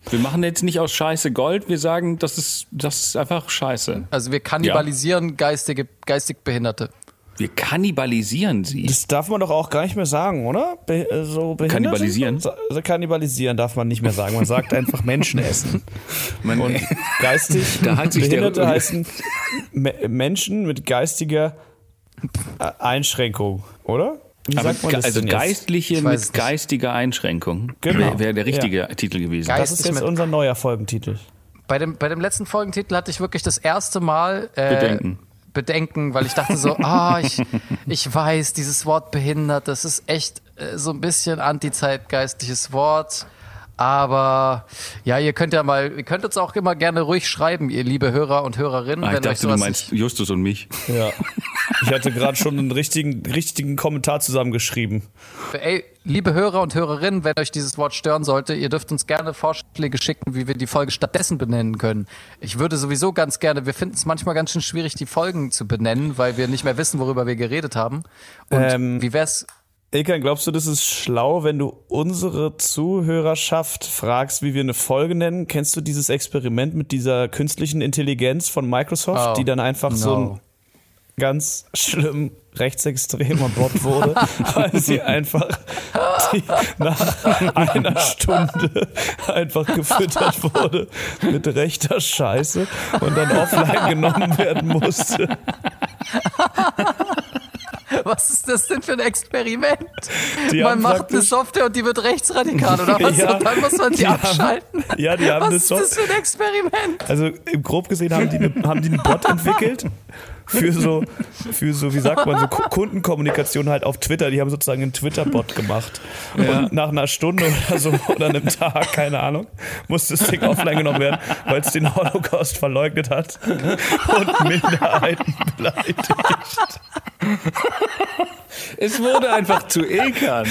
wir machen jetzt nicht aus Scheiße Gold. Wir sagen, das ist, das ist einfach Scheiße. also wir kannibalisieren geistige, geistig Behinderte. Wir kannibalisieren sie. Das darf man doch auch gar nicht mehr sagen, oder? Be äh, so? Kannibalisieren? So, also kannibalisieren darf man nicht mehr sagen. Man sagt einfach Menschen essen. [LAUGHS] Man, Und geistig Da hat sich der- Behinderte heißen Me Menschen mit geistiger äh, Einschränkung, oder? Wie aber sagt man das also? Geistliche mit nicht. geistiger Einschränkung Genau. wäre wär der richtige Titel gewesen. Geist- Das ist jetzt unser neuer Folgentitel. Bei dem, bei dem letzten Folgentitel hatte ich wirklich das erste Mal äh, Bedenken. Bedenken, weil ich dachte so, [LAUGHS] ah, ich, ich weiß, dieses Wort behindert, das ist echt äh, so ein bisschen antizeitgeistliches Wort. Aber ja, ihr könnt ja mal, ihr könnt uns auch immer gerne ruhig schreiben, ihr liebe Hörer und Hörerinnen, Ah, ich dachte, du meinst nicht, Justus und mich. Ja. Ich hatte gerade schon einen richtigen, richtigen Kommentar zusammengeschrieben. Ey, liebe Hörer und Hörerinnen, wenn euch dieses Wort stören sollte, ihr dürft uns gerne Vorschläge schicken, wie wir die Folge stattdessen benennen können. Ich würde sowieso ganz gerne, wir finden es manchmal ganz schön schwierig, die Folgen zu benennen, weil wir nicht mehr wissen, worüber wir geredet haben. Und Ähm, wie wär's? Ilkan, glaubst du, das ist schlau, wenn du unsere Zuhörerschaft fragst, wie wir eine Folge nennen? Kennst du dieses Experiment mit dieser künstlichen Intelligenz von Microsoft, Oh, die dann einfach so ein no. ganz schlimm rechtsextremer Bot wurde, [LAUGHS] weil sie einfach nach einer Stunde einfach gefüttert wurde mit rechter Scheiße und dann offline genommen werden musste. [LAUGHS] Was ist das denn für ein Experiment? Die man haben macht eine Software und die wird rechtsradikal oder [LAUGHS] was? Ja, und dann muss man die, die haben- abschalten. ja, die haben was ist das für ein Experiment? Also im grob gesehen haben die, eine, haben die einen Bot entwickelt für so, für so, wie sagt man, so Ku- Kundenkommunikation halt auf Twitter. Die haben sozusagen einen Twitter-Bot gemacht. Und nach einer Stunde oder so oder einem Tag, keine Ahnung, musste das Ding offline genommen werden, weil es den Holocaust verleugnet hat und Minderheiten beleidigt. Es wurde einfach zu Ilkan.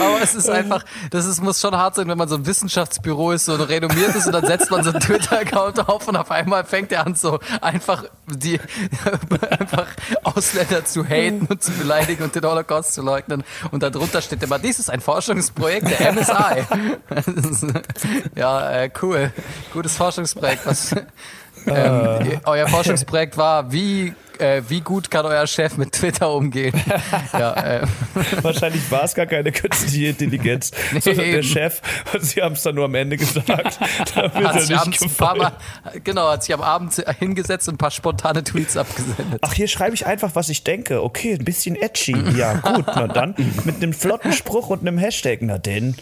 Aber es ist einfach, das ist, muss schon hart sein, wenn man so ein Wissenschaftsbüro ist, so ein renommiertes und dann setzt man so einen Twitter-Account auf und auf einmal fängt er an, so einfach die [LAUGHS] einfach Ausländer zu haten und zu beleidigen und den Holocaust zu leugnen. Und darunter steht immer, dies ist ein Forschungsprojekt der MSI. [LAUGHS] Ja, äh, cool. Gutes Forschungsprojekt. Was, ähm, euer Forschungsprojekt war, wie, äh, wie gut kann euer Chef mit Twitter umgehen? [LAUGHS] Ja, äh, Wahrscheinlich war es gar keine künstliche Intelligenz, [LAUGHS] sondern der eben. Chef. Und sie haben es dann nur am Ende gesagt, [LAUGHS] damit hat er sich nicht abends. Mal, genau, hat sich am Abend hingesetzt und ein paar spontane Tweets abgesendet. Ach, hier schreibe ich einfach, was ich denke. Okay, ein bisschen edgy. Ja, gut, na dann. Mit einem flotten Spruch und einem Hashtag. Na denn.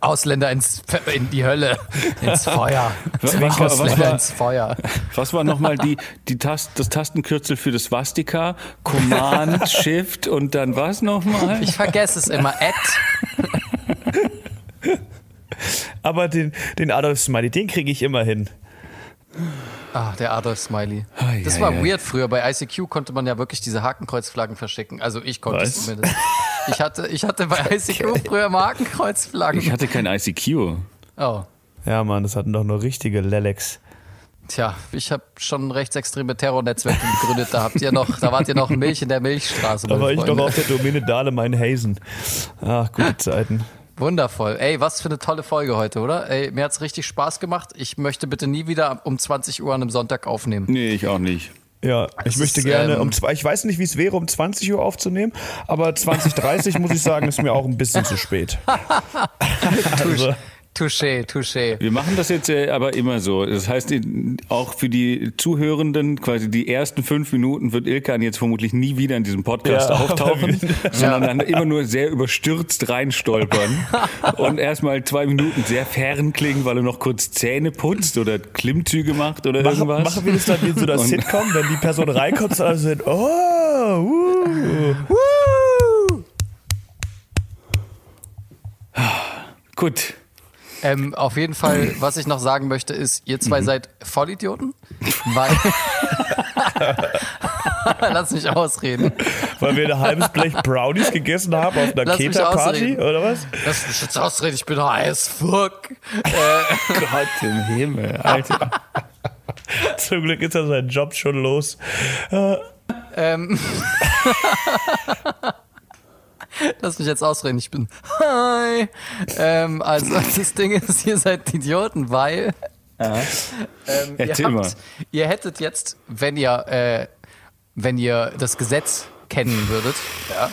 Ausländer ins, in die Hölle, ins Feuer. Was- was- was Ausländer war- ins Feuer. Was war nochmal die, die Tast, das Tastenkürzel für das Swastika? Command, Shift [LAUGHS] und dann was nochmal? Ich vergesse es immer. Ad. Aber den, den Adolf Smiley, den kriege ich immer hin. Ah, der Adolf Smiley. Ei, Das ei, war ei. weird früher. Bei ICQ konnte man ja wirklich diese Hakenkreuzflaggen verschicken. Also ich konnte es Was? zumindest. Ich hatte, ich hatte bei [LAUGHS] ICQ früher mal Hakenkreuzflaggen. Ich hatte kein ICQ. oh. Ja, Mann, das hatten doch nur richtige Lelex. Tja, ich habe schon rechtsextreme Terrornetzwerke gegründet. Da habt ihr noch, da wart ihr noch Milch in der Milchstraße. Da war ich noch auf der Domäne Dahlem-Hazen. Ach, gute Zeiten. Wundervoll. Ey, was für eine tolle Folge heute, oder? Ey, mir hat's richtig Spaß gemacht. Ich möchte bitte nie wieder um 20 Uhr an einem Sonntag aufnehmen. Nee, ich auch nicht. Ja, ich möchte ist, gerne ähm, um zwei, ich weiß nicht, wie es wäre, um 20 Uhr aufzunehmen, aber 20.30 muss ich sagen, ist mir auch ein bisschen zu spät. [LAUGHS] Also, Touché, touché. Wir machen das jetzt äh, aber immer so. Das heißt, auch für die Zuhörenden, quasi die ersten fünf Minuten wird Ilkan jetzt vermutlich nie wieder in diesem Podcast Ja, auftauchen, [LAUGHS] sondern dann immer nur sehr überstürzt reinstolpern [LAUGHS] und erstmal zwei Minuten sehr fern klingen, weil er noch kurz Zähne putzt oder Klimmzüge macht oder machen, irgendwas. machen wir das dann wie in so einer Und- Sitcom, wenn die Person reinkommt und alle sind, oh, uh. Gut. Ähm, auf jeden Fall, was ich noch sagen möchte, ist, ihr zwei Mhm. seid Vollidioten, weil. [LAUGHS] Lass mich ausreden. weil wir ein halbes Blech Brownies gegessen haben auf einer Keta-Party, oder was? Lass mich jetzt ausreden, ich bin as fuck. [LAUGHS] Gott im Himmel, Alter. [LAUGHS] Zum Glück ist er seinen Job schon los. Ähm. Lass mich jetzt ausreden, ich bin hi. Ähm, also [LAUGHS] das Ding ist, ihr seid Idioten, weil ähm, ihr, Erzähl mal. habt, ihr hättet jetzt, wenn ihr, äh, wenn ihr das Gesetz kennen würdet, ja,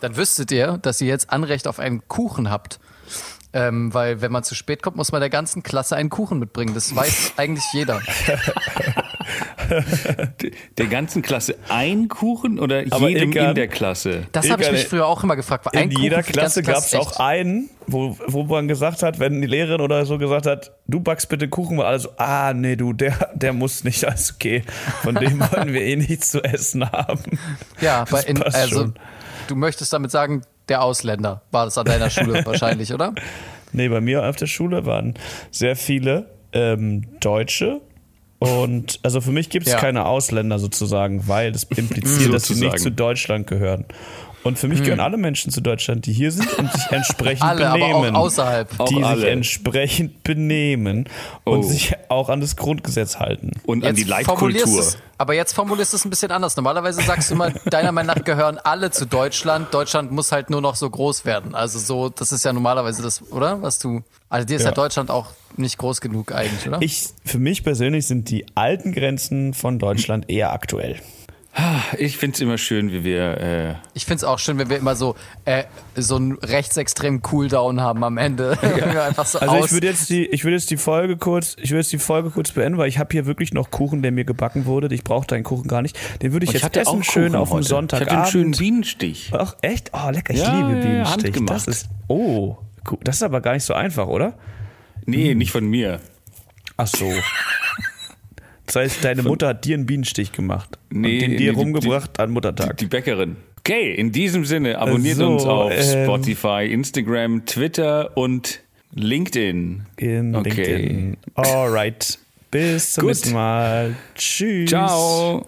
dann wüsstet ihr, dass ihr jetzt Anrecht auf einen Kuchen habt. Ähm, weil wenn man zu spät kommt, muss man der ganzen Klasse einen Kuchen mitbringen. Das weiß eigentlich jeder. [LAUGHS] [LAUGHS] Der ganzen Klasse ein Kuchen oder Aber jedem Ilkan- in der Klasse? Das habe ich mich früher auch immer gefragt. War In Kuchen jeder ganze Klasse gab es auch einen, wo, wo man gesagt hat, wenn die Lehrerin oder so gesagt hat, du backst bitte Kuchen, war alle so, ah, nee, du, der, der muss nicht, alles okay. Von dem [LAUGHS] wollen wir eh nichts zu essen haben. Ja, Das bei in, passt also schon. du möchtest damit sagen, der Ausländer war das an deiner Schule [LAUGHS] wahrscheinlich, oder? Nee, bei mir auf der Schule waren sehr viele ähm, Deutsche. Und also für mich gibt es Ja. keine Ausländer sozusagen, weil das impliziert, [LAUGHS] dass sie nicht zu Deutschland gehören. Und für mich gehören alle Menschen zu Deutschland, die hier sind und sich [LAUGHS] entsprechend Alle, aber benehmen. auch außerhalb. Auch die sich alle. entsprechend benehmen und Oh. sich auch an das Grundgesetz halten. Und an die Leitkultur. aber jetzt formulierst du es ein bisschen anders. Normalerweise sagst du immer, [LAUGHS] deiner Meinung nach gehören alle zu Deutschland. Deutschland muss halt nur noch so groß werden. Also so, das ist ja normalerweise das, oder? Was du, also dir ist ja, Ja. Deutschland auch nicht groß genug eigentlich, oder? Ich, für mich persönlich sind die alten Grenzen von Deutschland eher aktuell. Ich finde es immer schön, wie wir. Äh, Ich find's auch schön, wenn wir immer so, äh, so einen rechtsextremen Cooldown haben am Ende. [LAUGHS] Einfach so Also aus ich würde jetzt die, ich würde jetzt die Folge kurz, ich würde jetzt die Folge kurz beenden, weil ich habe hier wirklich noch Kuchen, der mir gebacken wurde. Ich brauche deinen Kuchen gar nicht. Den würde ich, jetzt essen, schön Kuchen auf dem heute. Ich hatte einen schönen Bienenstich. Ach echt? Oh lecker, ich Ja, liebe ja, ja, Bienenstich. handgemacht. das ist, oh, das ist aber gar nicht so einfach, oder? Nee, nicht von mir. Ach so. [LAUGHS] Das heißt, deine Mutter hat dir einen Bienenstich gemacht Nee, und den nee, dir die- rumgebracht an Die, Muttertag. die Bäckerin. Okay, in diesem Sinne, abonniert So, uns auf ähm, Spotify, Instagram, Twitter und LinkedIn. in Okay. LinkedIn. Alright. Bis zum Gut. nächsten Mal. Tschüss. Ciao.